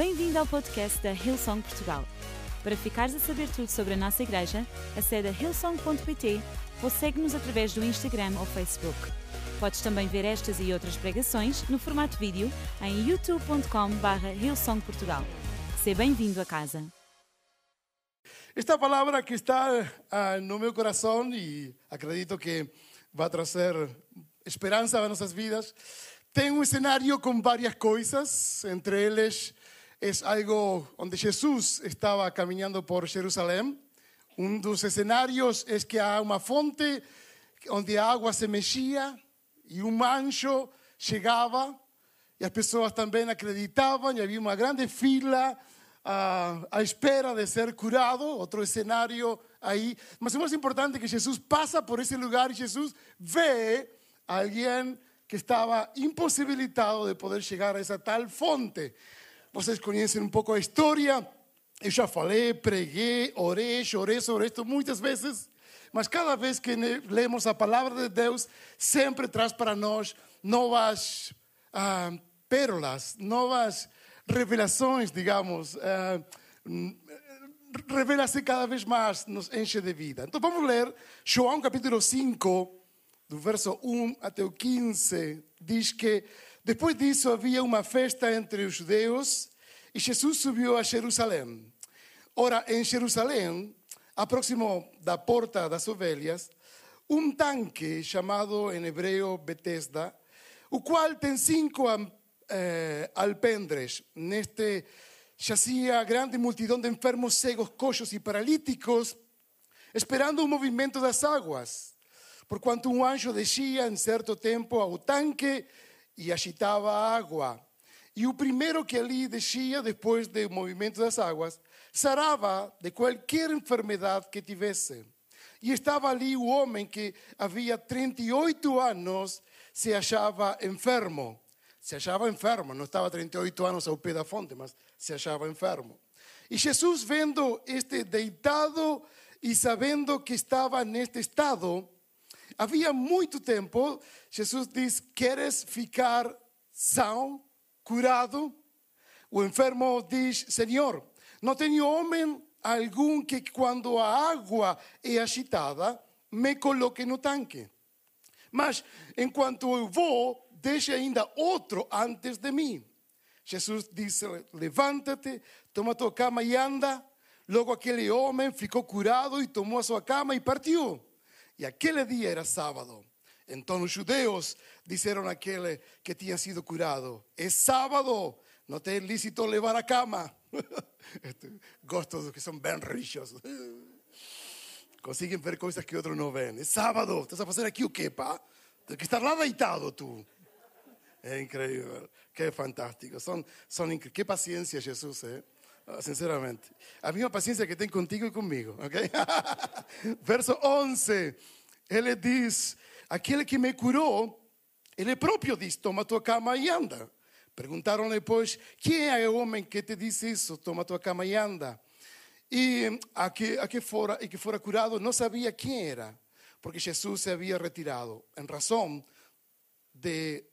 Bem-vindo ao podcast da Hillsong Portugal. Para ficares a saber tudo sobre a nossa igreja, acede a hillsong.pt ou segue-nos através do Instagram ou Facebook. Podes também ver estas e outras pregações no formato vídeo em youtube.com.br hillsongportugal. Seja bem-vindo a casa. Esta palavra que está ah, no meu coração e acredito que vai trazer esperança a nossas vidas, tem um cenário com várias coisas, entre eles é algo onde Jesus estava caminhando por Jerusalém. Um dos cenários é que há uma fonte onde a água se mexia e um anjo chegava e as pessoas também acreditavam e havia uma grande fila à, à espera de ser curado, outro cenário aí. Mas mais importante que Jesus passa por esse lugar e Jesus vê alguém que estava impossibilitado de poder chegar a essa tal fonte. Vocês conhecem um pouco a história. Eu já falei, preguei, orei, chorei sobre isto muitas vezes. Mas cada vez que lemos a palavra de Deus, sempre traz para nós novas ah, pérolas, novas revelações, digamos. Ah, Revela-se cada vez mais, nos enche de vida. Então vamos ler João capítulo 5, do verso 1 até o 15. Diz que depois disso havia uma festa entre os judeus e Jesus subiu a Jerusalém. Ora, em Jerusalém, próximo da porta das ovelhas, um tanque chamado em hebreu Betesda, o qual tem cinco eh, alpendres. Neste jazia grande multidão de enfermos cegos, coxos e paralíticos, esperando o movimento das águas. Porquanto um anjo descia em certo tempo ao tanque e agitava a água. E o primeiro que ali descia, depois do movimento das águas, sarava de qualquer enfermidade que tivesse. E estava ali o homem que havia 38 anos se achava enfermo. Se achava enfermo, não estava 38 anos ao pé da fonte, mas se achava enfermo. E Jesus, vendo este deitado e sabendo que estava neste estado, havia muito tempo, Jesus diz: Queres ficar são, curado? O enfermo diz: Senhor, não tenho homem algum que, quando a água é agitada, me coloque no tanque. Mas, enquanto eu vou, deixe ainda outro antes de mim. Jesus disse: Levanta-te, toma tua cama e anda. Logo aquele homem ficou curado e tomou a sua cama e partiu. E aquele dia era sábado. Então os judeus disseram àquele que tinha sido curado: É sábado, não tem lícito levar a cama. Gosto dos que são bem rixos. Conseguem ver coisas que outros não veem. É sábado, estás a fazer aqui o quê, pá? Tem que estar lá deitado tu. É incrível, que fantástico. São, são incríveis. Que paciência, Jesus, é? Sinceramente. A mesma paciência que tem contigo e comigo, ok? Verso 11. Ele diz: Aquele que me curou, ele próprio diz: Toma tua cama e anda. Perguntaram-lhe, pois, quem é o homem que te disse isso? Toma tua cama e anda. E a que, a que, fora, e que fora curado não sabia quem era, porque Jesus se havia retirado, em razão de,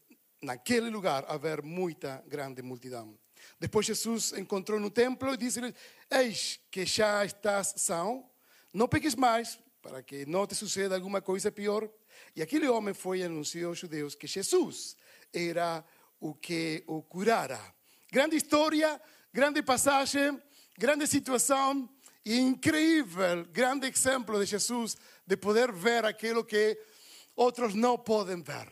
naquele lugar, haver muita grande multidão. Depois Jesus encontrou no templo e disse-lhe: Eis que já estás são, não peques mais, para que não te suceda alguma coisa pior. E aquele homem foi e anunciou aos judeus que Jesus era o que o curara. Grande história, grande passagem, grande situação e incrível, grande exemplo de Jesus de poder ver aquilo que outros não podem ver.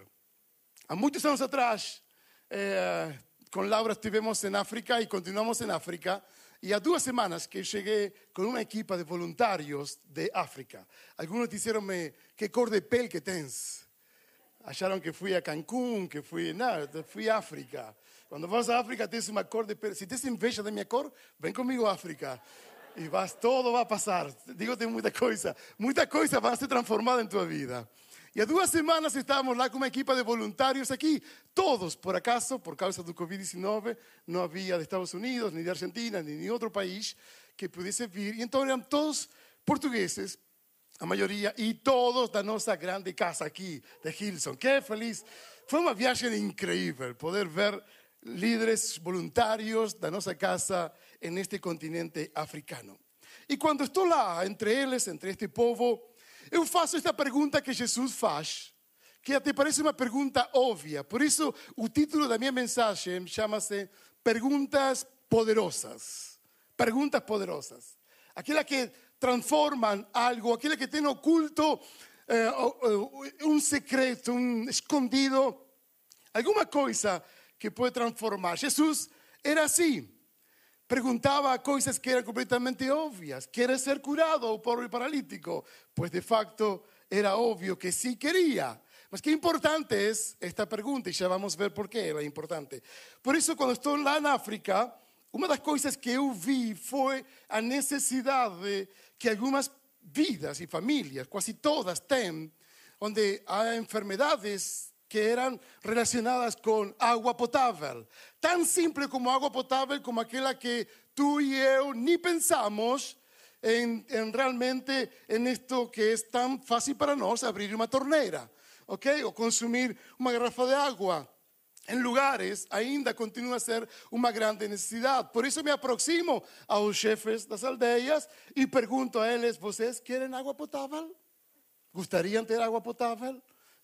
Há muitos anos atrás, eh, com Laura estivemos em África e continuamos em África. E há duas semanas que cheguei com uma equipa de voluntários de África. Alguns disseram-me, que cor de pele que tens? Acharam que fui a Cancún, que fui. Não, fui a África. Quando vas a África, tens uma cor de pele. Se tens inveja da minha cor, vem comigo a África. E vas, todo vai passar. Digo-te muita coisa. Muita coisa vai ser transformada em tua vida. E há duas semanas estávamos lá com uma equipa de voluntários aqui. Todos, por acaso, por causa do Covid-19, não havia de Estados Unidos, nem de Argentina, nem de outro país que pudesse vir. E então eram todos portugueses, a maioria, e todos da nossa grande casa aqui, de Hilson. Que feliz! Foi uma viagem incrível, poder ver líderes voluntarios da nossa casa neste continente africano. E quando estou lá entre eles, entre este povo, eu faço esta pergunta que Jesus faz, que até parece uma pergunta óbvia. Por isso, o título da minha mensagem chama-se Perguntas Poderosas. Perguntas Poderosas. Aquelas que transformam algo, aquelas que têm oculto eh, um secreto, um escondido, alguma coisa que pode transformar. Jesus era assim. Perguntaba cosas que eran completamente obvias. ¿Quieres ser curado, o pobre paralítico? Pues de facto era obvio que sí quería. Mas qué importante es esta pregunta y ya vamos a ver por qué era importante. Por eso cuando lá en África, una de las cosas que yo vi fue la necesidad de que algunas vidas y familias, casi todas, tienen, donde hay enfermedades que eran relacionadas con agua potable. Tan simple como agua potable como aquella que tú y yo ni pensamos en, realmente en esto que es tan fácil para nosotros, abrir una tornera, ¿ok? O consumir una garrafa de agua. En lugares ainda continúa a ser una grande necesidad. Por eso me aproximo a los jefes de las aldeas y pregunto a ellos, ¿Ustedes quieren agua potable? ¿Gustarían tener agua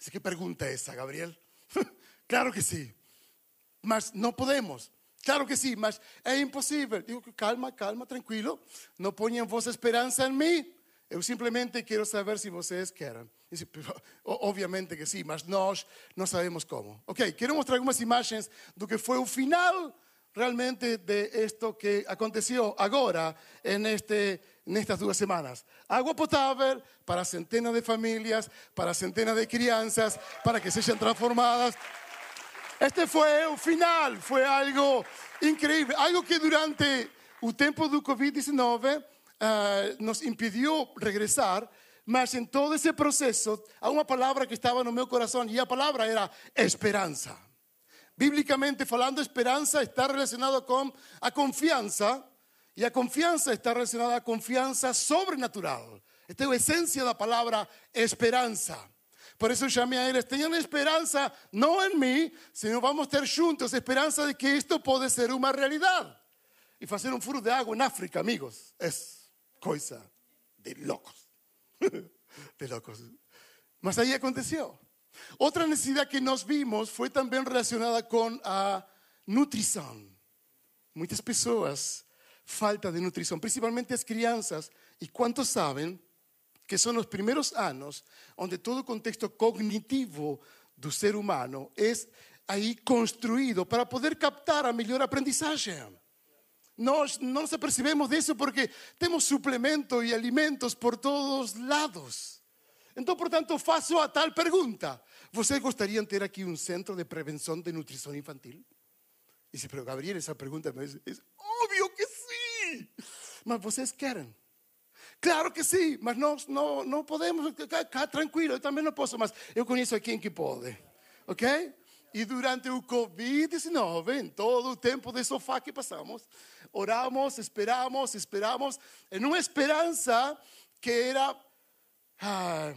potable? ¿Qué pregunta es esa, Gabriel? claro que sí, mas no podemos. Claro que sí, mas es imposible. Digo, calma, calma, tranquilo. No pongan vos esperanza en mí. Yo simplemente quiero saber si ustedes quieren. Obviamente que sí, mas nós no sabemos cómo. Ok, quiero mostrar algunas imágenes de lo que fue el final realmente de esto que aconteció ahora en este estas dos semanas. Agua potable para centenas de familias, para centenas de crianças, para que sean transformadas. Este fue un final, fue algo increíble, algo que durante el tiempo del COVID-19 eh, nos impidió regresar, mas en todo ese proceso, hay una palabra que estaba en mi corazón y la palabra era esperanza. Bíblicamente falando, esperanza está relacionado con a confianza y la confianza está relacionada a confianza sobrenatural. Esta es la esencia de la palabra esperanza. Por eso llamé a ellos, tengan esperanza no en mí, sino vamos a estar juntos, esperanza de que esto puede ser una realidad. Y hacer un furo de agua en África, amigos, es cosa de locos. de locos. Mas ahí aconteció. Otra necesidad que nos vimos fue también relacionada con la nutrición. Muchas personas falta de nutrición, principalmente las crianças. ¿Y cuántos saben que son los primeros años donde todo contexto cognitivo del ser humano es ahí construido para poder captar a mejor aprendizaje? Nos, no nos apercibemos de eso porque tenemos suplementos y alimentos por todos lados. Entonces, por tanto, faço a tal pregunta. ¿Vocês gostariam de ter aqui um centro de prevenção de nutrição infantil? E dice, pero Gabriel, esa pregunta me dice, es obvio que mas vocês querem? Claro que sim, mas nós não, não podemos. Cá, tranquilo, eu também não posso, mas eu conheço aqui que pode. Ok? E durante o Covid-19, em todo o tempo de sofá que passamos, oramos, esperamos, esperamos, em uma esperança que era, ah,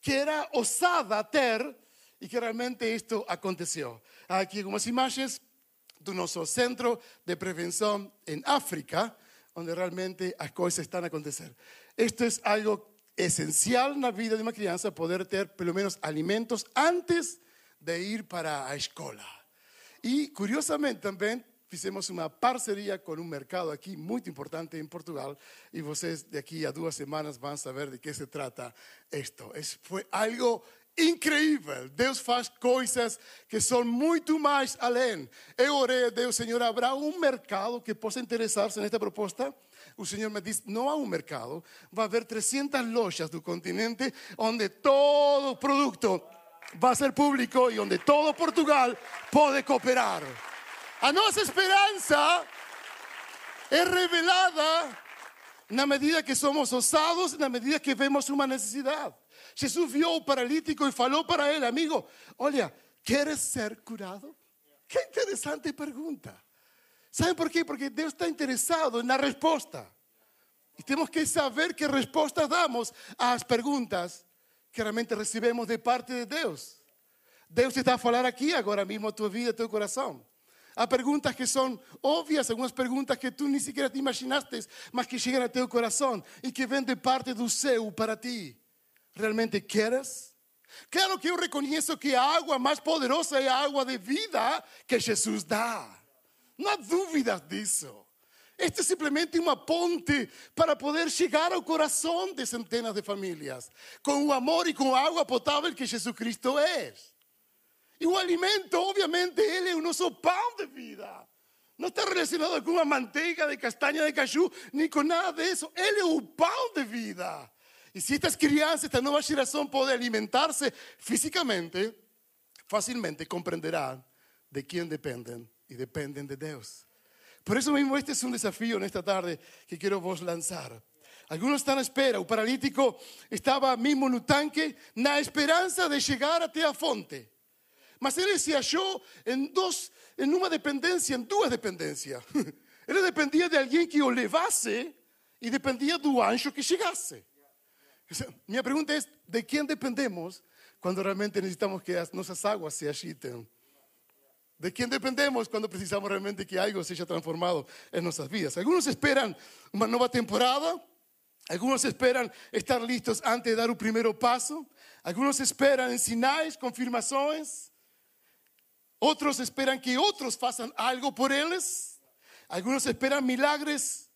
que era ousada ter e que realmente isto aconteceu. Aqui algumas imagens do nosso centro de prevenção em África, onde realmente as coisas estão a acontecer. Isto é algo esencial na vida de uma criança, poder ter pelo menos alimentos antes de ir para a escola. E, curiosamente, também fizemos uma parceria com um mercado aqui muito importante em Portugal e vocês de aqui a duas semanas vão saber de que se trata isto. Foi algo incrível. Deus faz coisas que são muito mais além. Eu orei a Deus, Senhor, haverá um mercado que possa interessar-se nesta proposta? O Senhor me disse: não há um mercado, vai haver 300 lojas do continente onde todo produto vai ser público e onde todo Portugal pode cooperar. A nossa esperança é revelada na medida que somos ousados, na medida que vemos uma necessidade. Jesús vio un paralítico y faló para él, amigo, oye, ¿quieres ser curado? Qué interesante pregunta. ¿Saben por qué? Porque Dios está interesado en la respuesta. Y tenemos que saber qué respuestas damos a las preguntas que realmente recibimos de parte de Dios. Dios está a hablar aquí ahora mismo a tu vida, a tu corazón. A preguntas que son obvias, algunas preguntas que tú ni siquiera te imaginaste, mas que llegan a tu corazón y que ven de parte do seu para ti. ¿Realmente quieres? Claro que yo reconozco que a agua más poderosa es agua de vida que Jesús da. No hay dudas de eso. Este es simplemente una ponte para poder llegar al corazón de centenas de familias con el amor y con agua potable que Jesucristo es. Y el alimento, obviamente, Él es un oso pan de vida. No está relacionado con una manteca de castaña de cayú, ni con nada de eso. Él es un pan de vida. Y si estas crianças, esta nueva generación puede alimentarse físicamente, fácilmente comprenderán de quién dependen y dependen de Dios. Por eso mismo este es un desafío en esta tarde que quiero vos lanzar. Algunos están a espera, un paralítico estaba mismo en un tanque, na esperanza de llegar a fonte. Mas él se halló en dos, en una dependencia, en dos dependencias. Él dependía de alguien que o levase y dependía do ancho que llegase. Mi pregunta es, ¿de quién dependemos cuando realmente necesitamos que nuestras aguas se agiten? ¿De quién dependemos cuando precisamos realmente que algo se haya transformado en nuestras vidas? Algunos esperan una nueva temporada, algunos esperan estar listos antes de dar un primer paso, algunos esperan en sinais, confirmaciones, otros esperan que otros hagan algo por ellos, algunos esperan milagres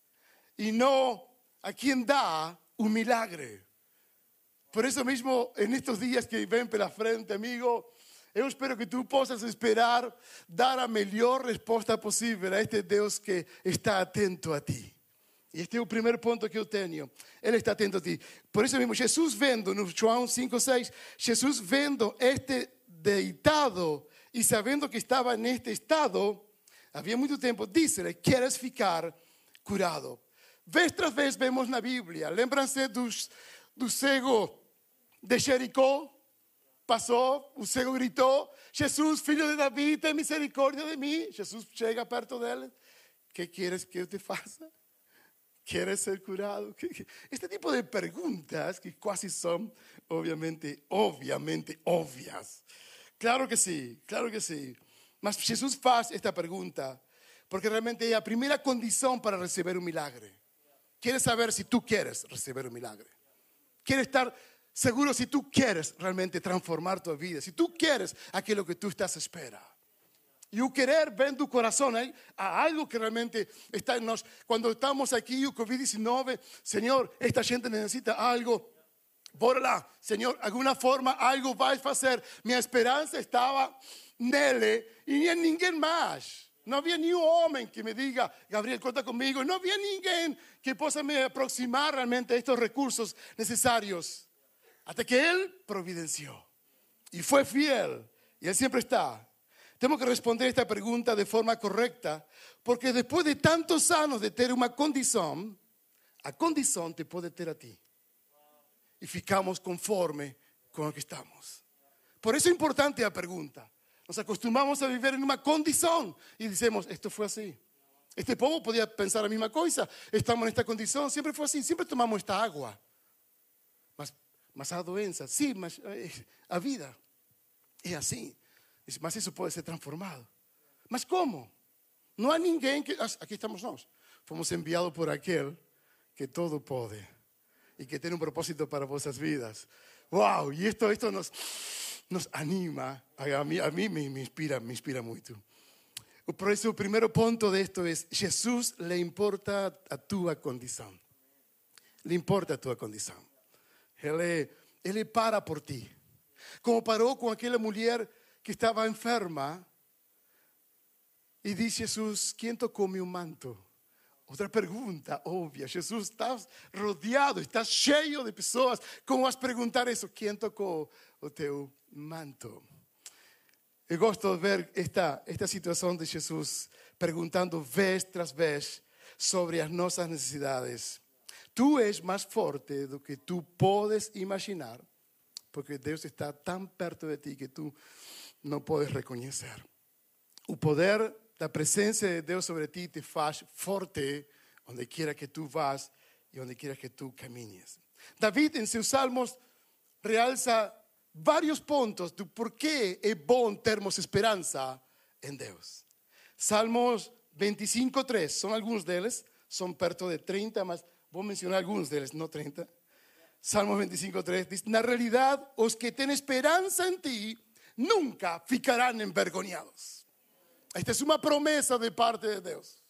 y no a quien da un milagre. Por eso mismo, en estos días que ven pela frente, amigo, eu espero que tú possas esperar dar a melhor resposta possível a este Deus que está atento a ti. E este é o primeiro ponto que eu tenho. Ele está atento a ti. Por isso mesmo, Jesus vendo, no João 5, 6, Jesus vendo este deitado e sabendo que estava neste estado, havia muito tempo, disse-lhe: Queres ficar curado? Vez tras vez vemos na Bíblia, lembram-se do cego de Jericó? pasó, un ciego gritó, Jesús, filho de David, ten misericordia de mí. Jesús llega perto de él. ¿Qué quieres que te faça? ¿Quieres ser curado? Este tipo de preguntas que casi son obviamente, obviamente obvias. Claro que sí, claro que sí. Mas Jesús hace esta pregunta porque realmente es la primera condición para recibir un milagre. Quieres saber si tú quieres recibir un milagre. Quieres estar seguro si tú quieres realmente transformar tu vida, si tú quieres aquello que tú estás espera. Y un querer ven tu corazón ¿eh? a algo que realmente está en nosotros. Cuando estamos aquí, el COVID-19, Señor, esta gente necesita algo. Bora Señor, alguna forma algo vais a hacer. Mi esperanza estaba nele ni en ninguém. No había ni un hombre que me diga, Gabriel, cuenta conmigo. No había ninguém que pueda me aproximar realmente a estos recursos necesarios. Hasta que Él providenció y fue fiel. Y Él siempre está. Tengo que responder esta pregunta de forma correcta, porque después de tantos años de tener una condición, a condición te puede tener a ti. Y ficamos conforme con lo que estamos. Por eso es importante la pregunta. Nos acostumbramos a vivir en una condición y decimos, esto fue así. Este pueblo podía pensar la misma cosa. Estamos en esta condición, siempre fue así, siempre tomamos esta agua. Mas a doença, sim, mas eh, a vida é assim. Mas isso pode ser transformado. Mas como? Não há ninguém que. Aqui estamos nós. Fomos enviados por aquele que todo pode e que tem um propósito para vossas vidas. Uau! E isto, isto nos, nos anima. A mim, a mim me, me, inspira, me inspira muito. Por isso, o primeiro ponto de esto é: Jesus le importa a tua condição. Le importa a tua condição. Ele, ele para por ti. Como parou com aquela mulher que estava enferma. E diz Jesus: Quem tocou meu manto? Outra pergunta óbvia. Jesus está rodeado, está cheio de pessoas. Como vas perguntar isso? Quem tocou o teu manto? Eu gosto de ver esta, esta de Jesus perguntando vez tras vez sobre as nossas necessidades. Tú es más fuerte de lo que tú puedes imaginar, porque Dios está tan perto de ti que tú no puedes reconocer. El poder, la presencia de Dios sobre ti te hace fuerte donde quiera que tú vas y donde quiera que tú camines. David en sus salmos realza varios puntos de por qué es bueno termos esperanza en Dios. Salmos 25, 3, son algunos de ellos, son perto de 30, mas voy a mencionar algunos de ellos, no 30. Salmos 25, 3 dice, na realidad, os que tienen esperanza en ti, nunca ficarán envergonhados. Esta es una promesa de parte de Dios.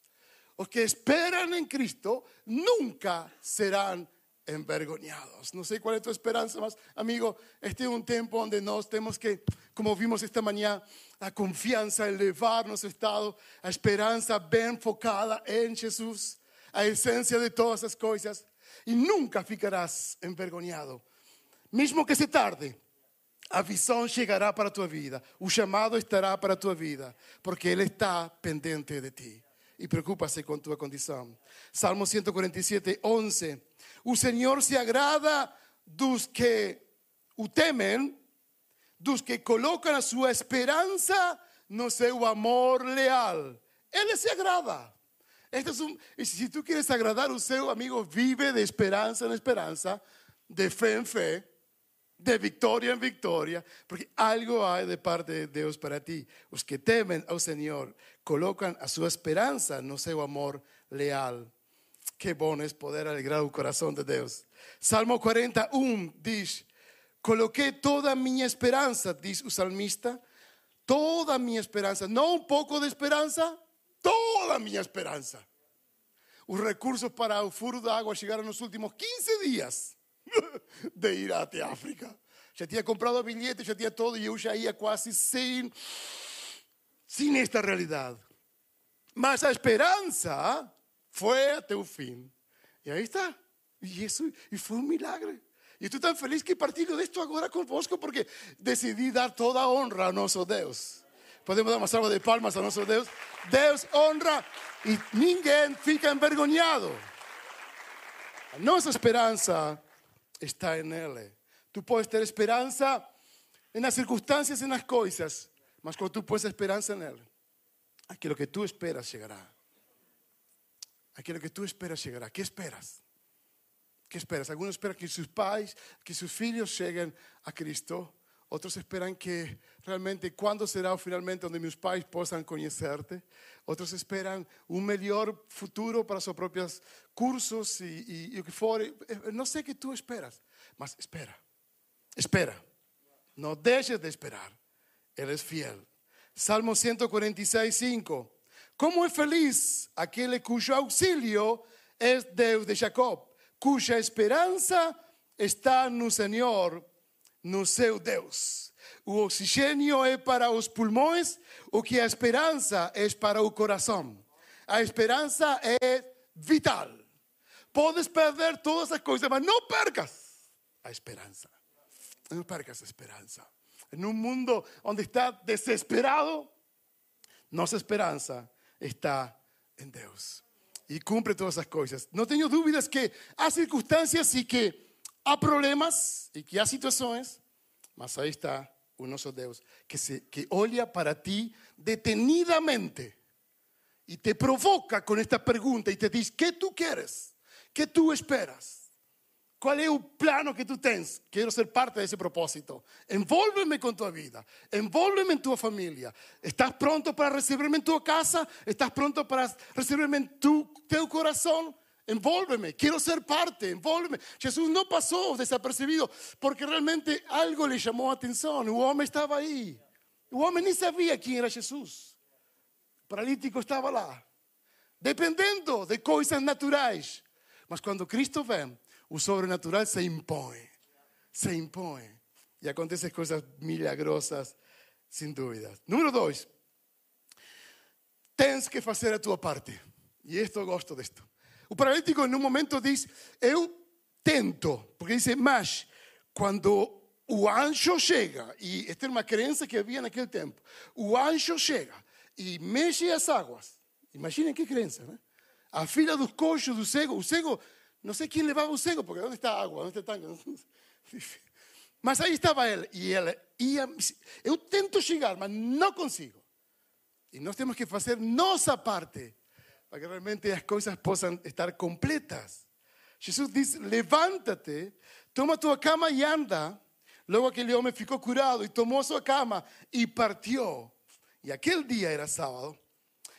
Los que esperan en Cristo nunca serán envergonhados. No sé cuál es tu esperanza, más amigo, este es un tiempo donde nos tenemos que, como vimos esta mañana, la confianza, elevar nuestro estado, la esperanza bien focada en Jesús, a esencia de todas esas cosas, y nunca ficarás envergonhado. Mismo que se tarde, a visão llegará para tu vida, o chamado estará para tu vida, porque Él está pendiente de ti y preocúpase con tu condición. Salmo 147, 11. O Señor se agrada dos que o temen, dos que colocan a su esperanza no seu amor leal. Él se agrada. Este es un, si tú quieres agradar a seu amigo, vive de esperanza en esperanza, de fe en fe de victoria en victoria, porque algo hay de parte de Dios para ti. Los que temen al Señor colocan a su esperanza no seu amor leal. Qué bueno es poder alegrar el corazón de Dios. Salmo 41 dice, coloqué toda mi esperanza, dice el salmista, toda mi esperanza, no un poco de esperanza, toda mi esperanza. Los recursos para el furo de agua llegaron los últimos 15 días de ir até África. Já tinha comprado o bilhete, já tinha todo e eu já ia quase sem, sem esta realidade. Mas a esperança foi até o fim. E aí está. E isso e foi um milagre. E estou tão feliz que partilho disto agora convosco porque decidi dar toda a honra ao nosso Deus. Podemos dar uma salva de palmas ao nosso Deus. Deus honra e ninguém fica envergonhado. A nossa esperança está en Él. Tú puedes tener esperanza en las circunstancias, en las cosas, mas cuando tú puedes esperanza en Él, aquí lo que tú esperas llegará. Aquí lo que tú esperas llegará. ¿Qué esperas? ¿Qué esperas? Algunos esperan que sus padres, que sus hijos lleguen a Cristo. Otros esperan que realmente cuando será finalmente donde mis pais puedan conocerte. Otros esperan un mejor futuro para sus propios cursos y, lo que fuere. No sé qué tú esperas, mas espera, espera. No dejes de esperar. Él es fiel. Salmo 146, 5. ¿Cómo es feliz aquel cuyo auxilio es Dios de Jacob, cuya esperanza está el Señor no seu Deus. O oxigênio é para os pulmões, o que a esperança é para o coração. A esperança é vital. Podes perder todas as coisas, mas não percas a esperança. Não percas a esperança. Em um mundo onde está desesperado, nossa esperança está em Deus. E cumpre todas as coisas. Não tenho dúvidas que há circunstâncias e que há problemas e que há situações, mas aí está nosso Deus que, se, que olha para ti detenidamente e te provoca com esta pergunta e te diz: que tu queres? Que tu esperas? Qual é o plano que tu tens? Quero ser parte desse propósito. Envolve-me com tua vida. Envolve-me em tua. Estás pronto para receber-me em tua casa? Estás pronto para receber-me em tu, teu coração? Envólveme, quiero ser parte, envólveme. Jesús no pasó desapercibido porque realmente algo le llamó atención. El hombre estaba ahí. El hombre ni sabía quién era Jesús. El paralítico estaba lá, dependiendo de cosas naturales. Mas cuando Cristo ven, el sobrenatural se impone, se impone. Y acontecen cosas milagrosas, sin duda. Número dos, tens que hacer a tu parte. Y esto gosto de esto. O paralítico em um momento diz: Eu tento, porque diz, mas quando o anjo chega, e esta é uma crença que havia naquele tempo, o anjo chega e mexe as águas. Imaginem que crença, né? A fila dos coxos do cego, o cego, não sei quem levava o cego, porque onde está a água? Onde está a tanque? Mas aí estava ele, e ele ia. Eu tento chegar, mas não consigo. E nós temos que fazer nossa parte para que realmente las cosas puedan estar completas. Jesús dice, levántate, toma tu cama y anda. Luego aquel hombre ficou curado y tomó su cama y partió. Y aquel día era sábado.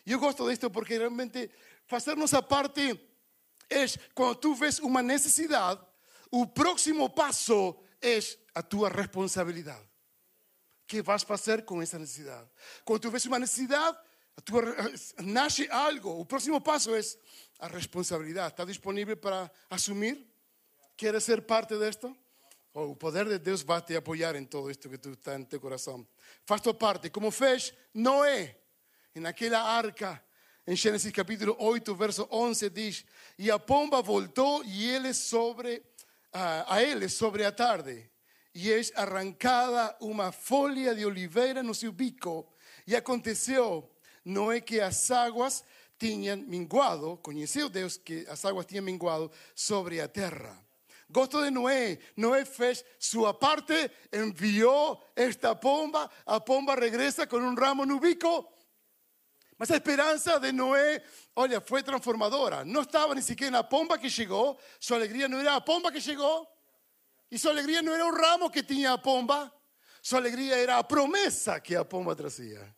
Eu gosto disto porque realmente fazer nossa parte é quando tu vês uma necessidade, o próximo passo é a tua responsabilidade. O que vas fazer com essa necessidade? Quando tu vês uma necessidade, a tua, nasce algo. O próximo passo é a responsabilidade. Está disponível para assumir? Queres ser parte disto? O poder de Deus vai te apoiar em todo isto que tu está em teu coração. Faz tua parte, como fez Noé, naquela arca. Em Gênesis capítulo 8, verso 11 diz: E a pomba voltou e ele sobre a, a ele sobre a tarde, e é arrancada uma folha de oliveira no seu bico. E aconteceu, não é que as águas tinham minguado, conheceu Deus que as águas tinham minguado sobre a terra. Gosto de Noé. Noé fez sua parte, enviou esta pomba, a pomba regresa com um ramo no bico mas a esperança de Noé, olha, foi transformadora. Não estava nem sequer na pomba que chegou, sua alegria não era a pomba que chegou, e sua alegria não era o ramo que tinha a pomba, sua alegria era a promessa que a pomba trazia.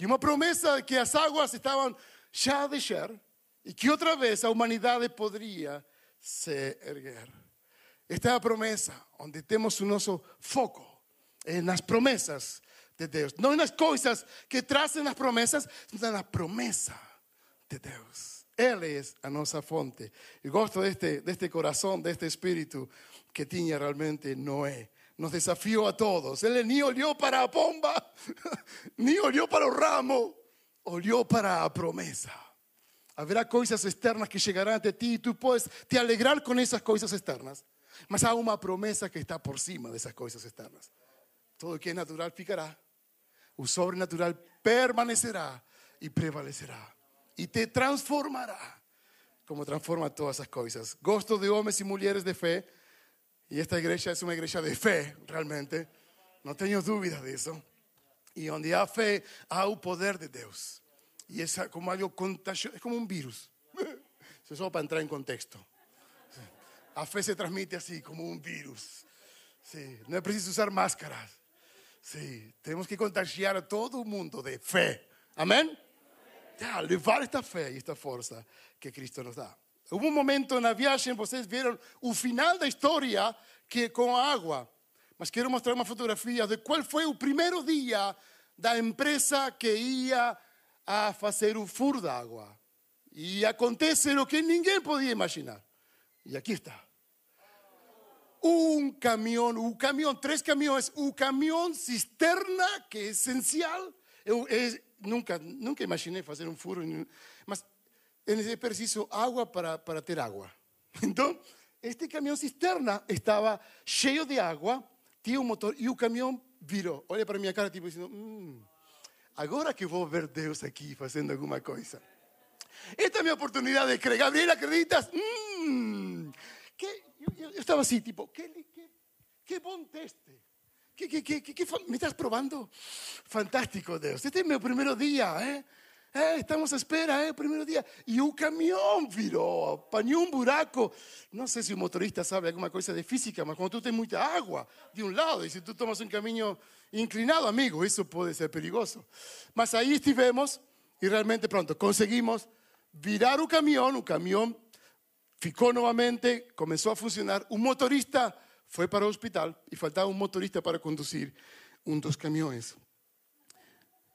E uma promessa que as águas estavam já a deixar e que outra vez a humanidade poderia se erguer. Esta é a promessa onde temos foco, nas promessas de Deus. Não nas coisas que trazem as promessas, mas na promessa de Deus. Ele é a nossa fonte. E gosto deste, deste coração, deste espírito que tinha realmente Noé. Nos desafiou a todos. Ele nem olhou para pomba, nem olhou para o ramo, olhou para a promessa. Haverá coisas externas que chegarão até ti e tu podes te alegrar com essas coisas externas. Mas há uma promessa que está por cima dessas coisas externas. Todo que é natural ficará o sobrenatural permanecerá e prevalecerá e te transformará como transforma todas as coisas. Gosto de homens e mulheres de fé e esta igreja é uma igreja de fé, realmente. Não tenho dúvida disso. E onde há fé, há o poder de Deus. E é como algo contagioso, é como um vírus. Isso é só para entrar em contexto. A fé se transmite assim, como um vírus. Sim, não é preciso usar máscaras. Sí, tenemos que contagiar a todo el mundo de fe. Amén. Ya, levar esta fe y esta fuerza que Cristo nos da. Hubo un momento en la viagem, vocês viram o final da história que com a água. Mas quero mostrar uma fotografia de qual foi o primeiro dia da empresa que ia a fazer o furo da água. E acontece o que ninguém podia imaginar. E aqui está un camión, un camión, tres camiones, un camión cisterna que é essencial. Eu, eu nunca, nunca imaginei fazer um furo, mas é preciso água para, para ter água. Então, este caminhão cisterna estava cheio de água, tinha um motor e o caminhão virou. Olha para minha cara, tipo dizendo: hum, agora que vou ver Deus aqui fazendo alguma coisa. Esta é a minha oportunidade de crer. Gabriel, acreditas? Hum, que así, tipo, qué, qué, qué buen teste. ¿Qué, qué, qué, qué, me estás probando? Fantástico, Deus. Este é meu primeiro dia, eh? É, estamos à espera, é o primeiro dia. E o caminhão virou, apanhou um buraco. Não sei se o motorista sabe alguma coisa de física, mas quando tu tem muita água de um lado e se tu tomas um caminho inclinado, amigo, isso pode ser perigoso. Mas aí estivemos e realmente, pronto, conseguimos virar o caminhão. O caminhão ficou novamente, começou a funcionar. Um motorista foi para o hospital e faltava um motorista para conduzir um dos caminhões.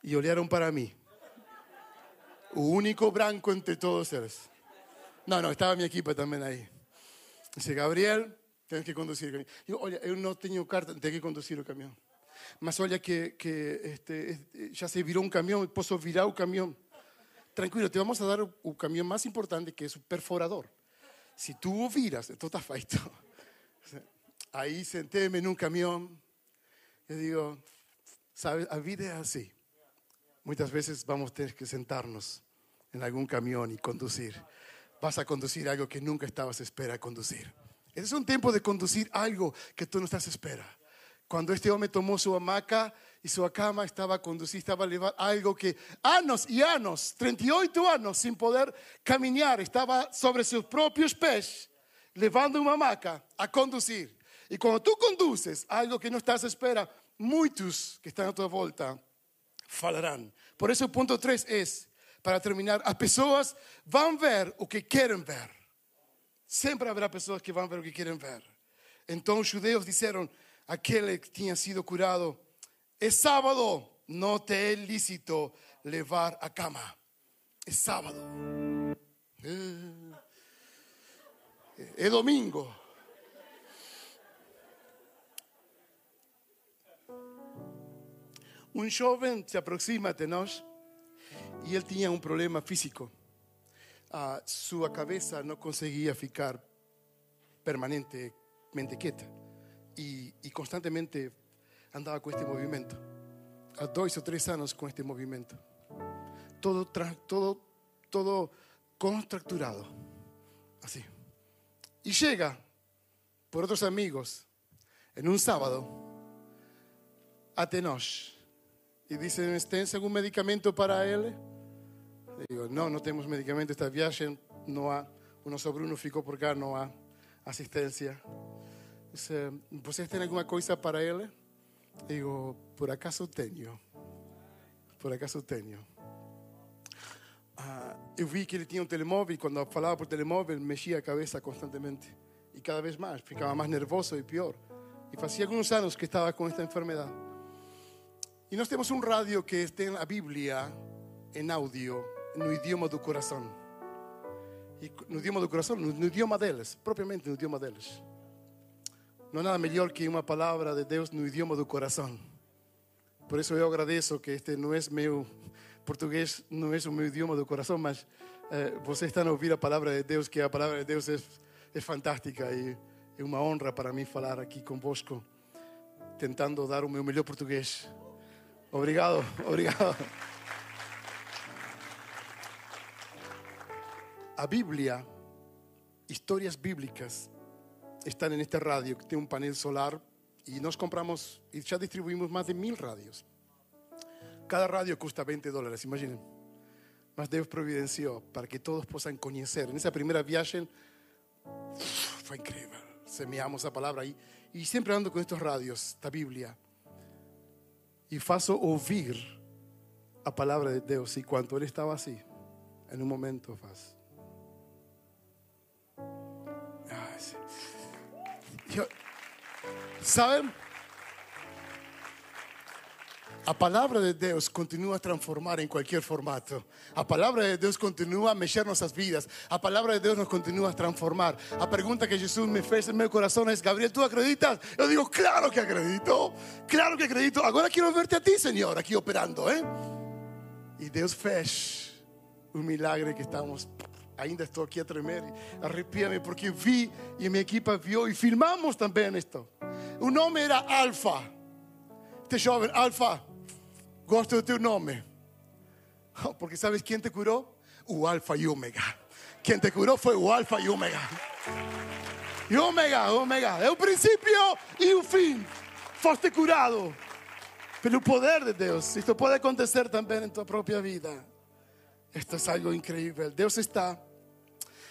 E olharam para mim. Único branco entre todos eles. Não, não, estava minha equipa também aí. Disse, Gabriel, tens que conduzir o caminhão. Eu, olha, eu não tenho carta, tenho que conduzir o caminhão. Mas olha que, que este, já se virou um caminhão, posso virar o caminhão. Tranquilo, te vamos a dar o caminhão mais importante, que é o perforador. Si tú viras, esto está feito. Ahí sentéme en un camión. Yo digo, ¿sabes? La vida es así. Muchas veces vamos a tener que sentarnos en algún camión y conducir. Vas a conducir algo que nunca estabas espera conducir. Ese es un tiempo de conducir algo que tú no estás espera. Cuando este hombre tomó su hamaca y su cama, estaba conduciendo, estaba llevando algo que años y años, 38 años sin poder caminar, estaba sobre sus propios pies, levando una hamaca a conducir. Y cuando tú conduces algo que no estás espera, muchos que están a tu vuelta falarán, Por eso el punto 3 es, para terminar, as pessoas vão ver o que querem ver. Sempre haverá pessoas que vão ver o que querem ver. Então os judeus disseram, aquele que tinha sido curado, é sábado, não te é lícito levar a cama. É sábado. É domingo. Um jovem se aproxima de nós e ele tinha um problema físico. A sua cabeça não conseguia ficar permanentemente quieta e constantemente andava com este movimento. Há dois ou três anos com este movimento. Todo, todo, todo contracturado. Assim. E chega por outros amigos em um sábado até nós e dizem: tem algum medicamento para ele? Eu digo: não, não temos medicamento. Esta viagem não há. O nosso Bruno ficou por cá, não há assistência. Dice: vocês têm alguma coisa para ele? Digo: por acaso tenho. Por acaso tenho. Ah, eu vi que ele tinha um telemóvel e quando falava por telemóvel mexia a cabeça constantemente e cada vez mais, ficava mais nervoso e pior. E fazia alguns anos que estava com esta enfermidade. E nós temos um rádio que tem a Bíblia em áudio no idioma do coração. E no idioma do coração, no, no idioma deles, propriamente no idioma deles. Não há nada melhor que uma palavra de Deus no idioma do coração. Por isso eu agradeço que este não é meu português, não é o meu idioma do coração, mas eh, vocês estão a ouvir a palavra de Deus, que a palavra de Deus é, é fantástica e é uma honra para mim falar aqui convosco, tentando dar o meu melhor português. Obrigado, obrigado. A Bíblia, histórias bíblicas, estão neste rádio que tem um painel solar e nós compramos e já distribuímos mais de mil rádios. Cada rádio custa 20 dólares, imaginem. Mas Deus providenciou para que todos possam conhecer. Nessa primeira viagem foi incrível. Semeamos a palavra aí. E sempre ando com estes rádios da Bíblia. E faço ouvir a palavra de Deus. E quando ele estava assim, em um momento faz. Eu- ¿Saben? A palavra de Deus continua a transformar em qualquer formato. A palavra de Deus continua a mexer nossas vidas. A palavra de Deus nos continua a transformar. A pergunta que Jesus me fez em meu coração é: Gabriel, ¿tú acreditas? Eu digo: Claro que acredito. Claro que acredito. Agora quero verte a ti, Senhor, aqui operando, ¿eh? E Deus fez um milagre que estamos. Ainda estou aqui a tremer. Arrepia-me porque vi e minha equipa viu e filmamos também isto. O nome era Alfa. Este jovem, Alfa, gosto do teu nome. Oh, Porque sabes quem te curou? O Alfa e Ômega. Quem te curou foi o Alfa e Ômega. E Ômega, Ômega. É o princípio e o fim. Foste curado pelo poder de Deus. Isto pode acontecer também em tua própria vida. Esto es algo increíble. Deus está.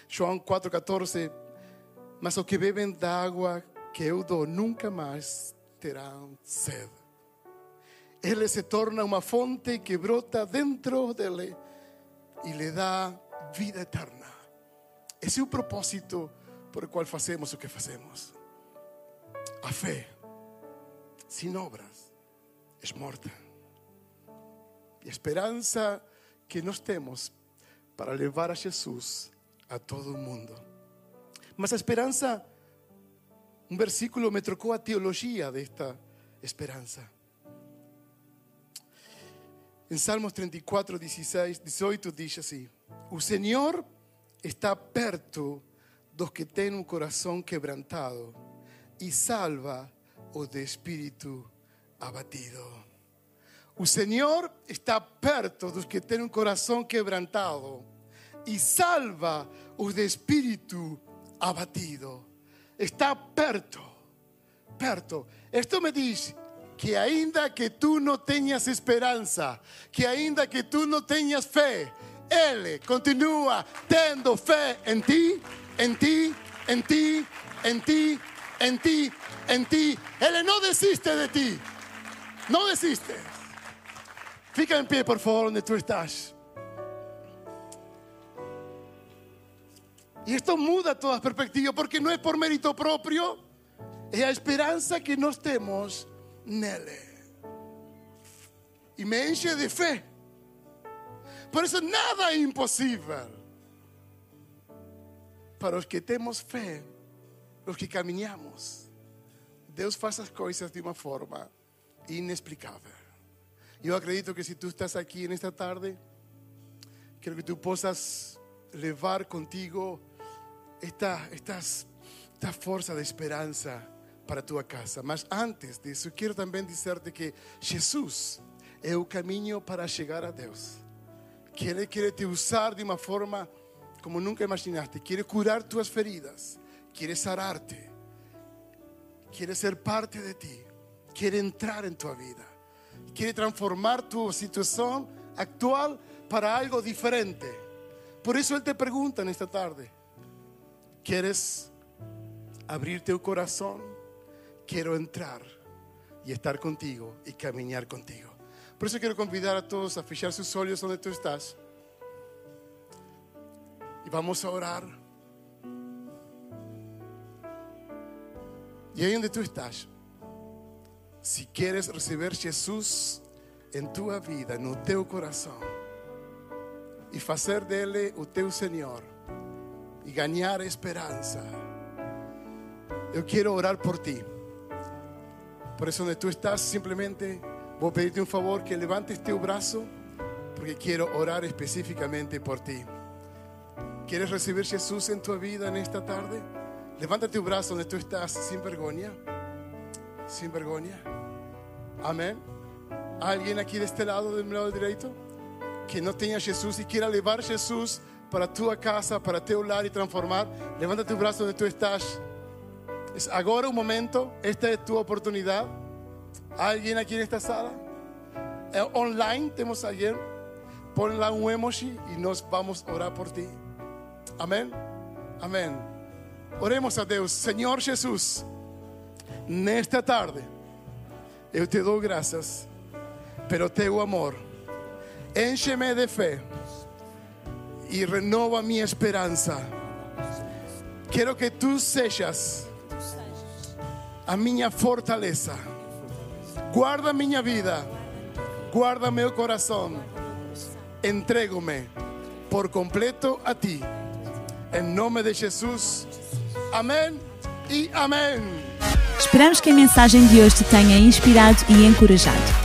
João 4,14. Mas os que bebem da água que eu dou nunca mais terão sede. Ele se torna uma fonte que brota dentro dele e lhe dá vida eterna. Esse é o propósito por o qual fazemos o que fazemos. A fé, sem obras, é morta. E a esperança que nós temos para levar a Jesus a todo o mundo. Mas a esperança, um versículo me trocou a teologia desta esperança. Em Salmos 34, 16, 18 diz assim: O Senhor está perto dos que têm um coração quebrantado e salva o de espírito abatido. O Senhor está perto dos que têm um coração quebrantado e salva os de espírito abatido. Está perto, perto. Isto me diz que ainda que tu não tenhas esperança, que ainda que tu não tenhas fé, Ele continua tendo fé em ti, em ti, em ti, em ti, em ti, em ti. Ele não desiste de ti. Não desiste. Fica en pie, por favor, donde tú estás. Y esto muda toda perspectiva porque no es por mérito propio, es a esperanza que nós temos nele. E me enche de fé. Por isso nada é impossível. Para os que temos fé, os que caminhamos, Deus faz as coisas de uma forma inexplicável. Eu acredito que se tu estás aqui nesta tarde, quero que tu possas levar contigo esta, estas, esta força de esperança para tua casa. Mas antes disso, quero também dizer-te que Jesus é o caminho para chegar a Deus. Que Ele quer te usar de uma forma como nunca imaginaste. Quer curar tuas feridas. Quer sarar-te. Quer ser parte de ti. Quer entrar em tua vida. Quer transformar tu situação actual para algo diferente. Por isso Ele te pergunta nesta tarde: ¿Quieres abrir teu corazón? Quiero entrar y estar contigo y caminar contigo. Por eso quiero convidar a todos a fijar sus ojos donde tú estás. Y vamos a orar. Y ahí donde tú estás, si quieres recibir Jesús en tu vida, en teu corazón, y hacer dele o teu Señor, y ganar esperanza. Yo quiero orar por ti. Por eso donde tú estás, simplemente voy a pedirte un favor que levantes tu brazo, porque quiero orar específicamente por ti. ¿Quieres recibir Jesús en tu vida en esta tarde? Levanta tu brazo donde tú estás sin vergüenza. Sin vergüenza. Amén. ¿Alguien aquí de este lado, del lado derecho, que no tenga Jesús y quiera llevar Jesús para tu casa, para teu lar y transformar? Levanta tu brazo donde tú estás. Es ahora un momento, esta es tu oportunidad. ¿Alguien aquí en esta sala? Eh, online tenemos a alguien. Ponla un emoji y nos vamos a orar por ti. Amén. Amén. Oremos a Deus. Senhor Jesus, nesta tarde, eu te dou graças pelo teu amor. Enche-me de fé e renova minha esperança. Quero que tu sejas a minha fortaleza. Guarda minha vida, guarda meu coração. Entrego-me por completo a ti. Em nome de Jesus. Amém e amém. Esperamos que a mensagem de hoje te tenha inspirado e encorajado.